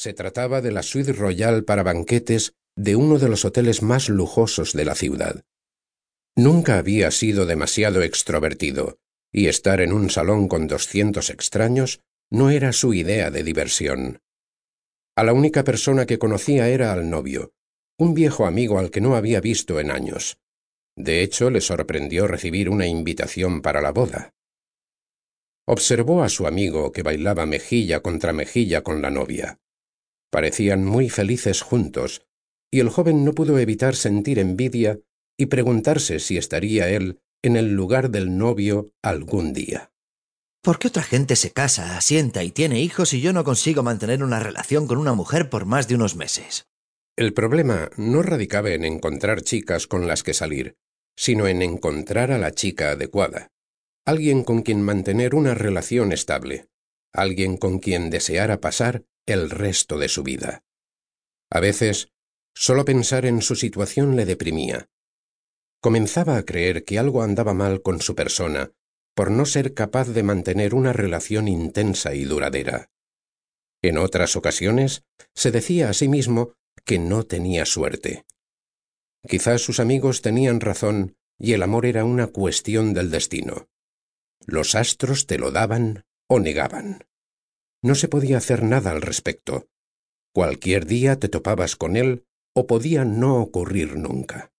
Se trataba de la suite royal para banquetes de uno de los hoteles más lujosos de la ciudad. Nunca había sido demasiado extrovertido, y estar en un salón con doscientos extraños no era su idea de diversión. A la única persona que conocía era al novio, un viejo amigo al que no había visto en años. De hecho, le sorprendió recibir una invitación para la boda. Observó a su amigo que bailaba mejilla contra mejilla con la novia. Parecían muy felices juntos, y el joven no pudo evitar sentir envidia y preguntarse si estaría él en el lugar del novio algún día. ¿Por qué otra gente se casa, asienta y tiene hijos y yo no consigo mantener una relación con una mujer por más de unos meses? El problema no radicaba en encontrar chicas con las que salir, sino en encontrar a la chica adecuada, alguien con quien mantener una relación estable, alguien con quien deseara pasar el resto de su vida. A veces, solo pensar en su situación le deprimía, comenzaba a creer que algo andaba mal con su persona por no ser capaz de mantener una relación intensa y duradera. En otras ocasiones se decía a sí mismo que no tenía suerte. Quizás sus amigos tenían razón y el amor era una cuestión del destino. Los astros te lo daban o negaban. No se podía hacer nada al respecto. Cualquier día te topabas con él o podía no ocurrir nunca.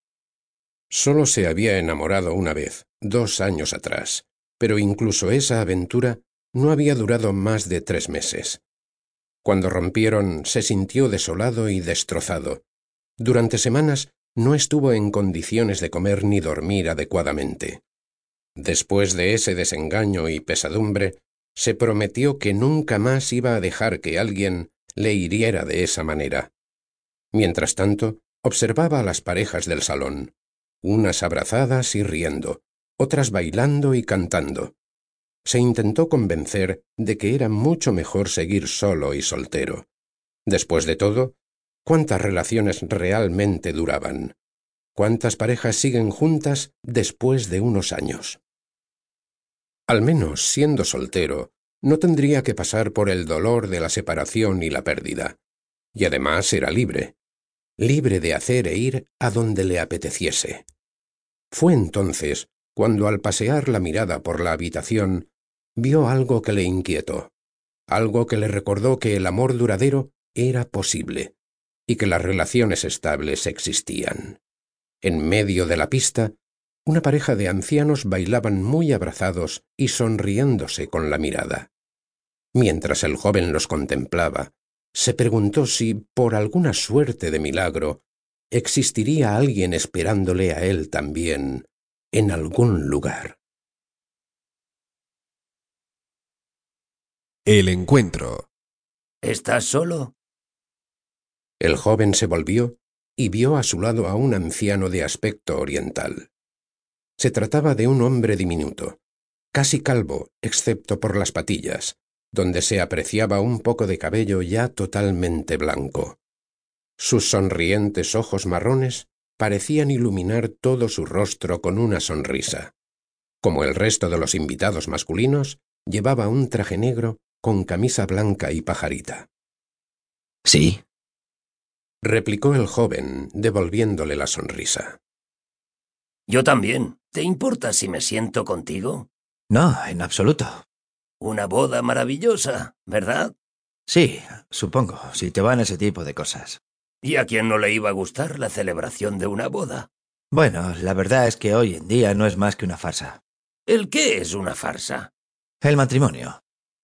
Solo se había enamorado una vez, dos años atrás, pero incluso esa aventura no había durado más de tres meses. Cuando rompieron se sintió desolado y destrozado. Durante semanas no estuvo en condiciones de comer ni dormir adecuadamente. Después de ese desengaño y pesadumbre, se prometió que nunca más iba a dejar que alguien le hiriera de esa manera. Mientras tanto, observaba a las parejas del salón unas abrazadas y riendo, otras bailando y cantando. Se intentó convencer de que era mucho mejor seguir solo y soltero. Después de todo, ¿cuántas relaciones realmente duraban? ¿Cuántas parejas siguen juntas después de unos años? Al menos, siendo soltero, no tendría que pasar por el dolor de la separación y la pérdida. Y además era libre libre de hacer e ir a donde le apeteciese. Fue entonces cuando al pasear la mirada por la habitación vio algo que le inquietó, algo que le recordó que el amor duradero era posible y que las relaciones estables existían. En medio de la pista, una pareja de ancianos bailaban muy abrazados y sonriéndose con la mirada. Mientras el joven los contemplaba, se preguntó si, por alguna suerte de milagro, existiría alguien esperándole a él también en algún lugar. El encuentro. ¿Estás solo? El joven se volvió y vio a su lado a un anciano de aspecto oriental. Se trataba de un hombre diminuto, casi calvo, excepto por las patillas, donde se apreciaba un poco de cabello ya totalmente blanco. Sus sonrientes ojos marrones parecían iluminar todo su rostro con una sonrisa. Como el resto de los invitados masculinos, llevaba un traje negro con camisa blanca y pajarita. Sí, replicó el joven, devolviéndole la sonrisa. Yo también. ¿Te importa si me siento contigo? No, en absoluto. Una boda maravillosa, ¿verdad? Sí, supongo, si te van ese tipo de cosas. ¿Y a quién no le iba a gustar la celebración de una boda? Bueno, la verdad es que hoy en día no es más que una farsa. ¿El qué es una farsa? El matrimonio.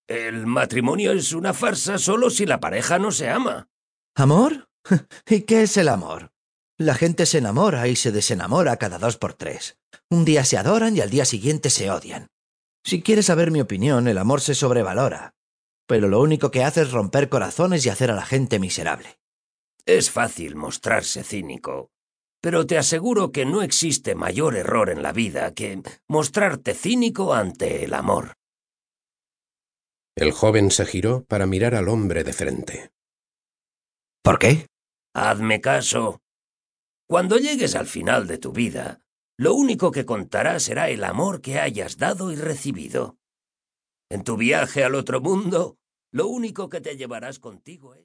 El matrimonio es una farsa solo si la pareja no se ama. ¿Amor? ¿Y qué es el amor? La gente se enamora y se desenamora cada dos por tres. Un día se adoran y al día siguiente se odian. Si quieres saber mi opinión, el amor se sobrevalora, pero lo único que hace es romper corazones y hacer a la gente miserable. Es fácil mostrarse cínico, pero te aseguro que no existe mayor error en la vida que mostrarte cínico ante el amor. El joven se giró para mirar al hombre de frente. ¿Por qué? Hazme caso. Cuando llegues al final de tu vida, lo único que contará será el amor que hayas dado y recibido. En tu viaje al otro mundo, lo único que te llevarás contigo es...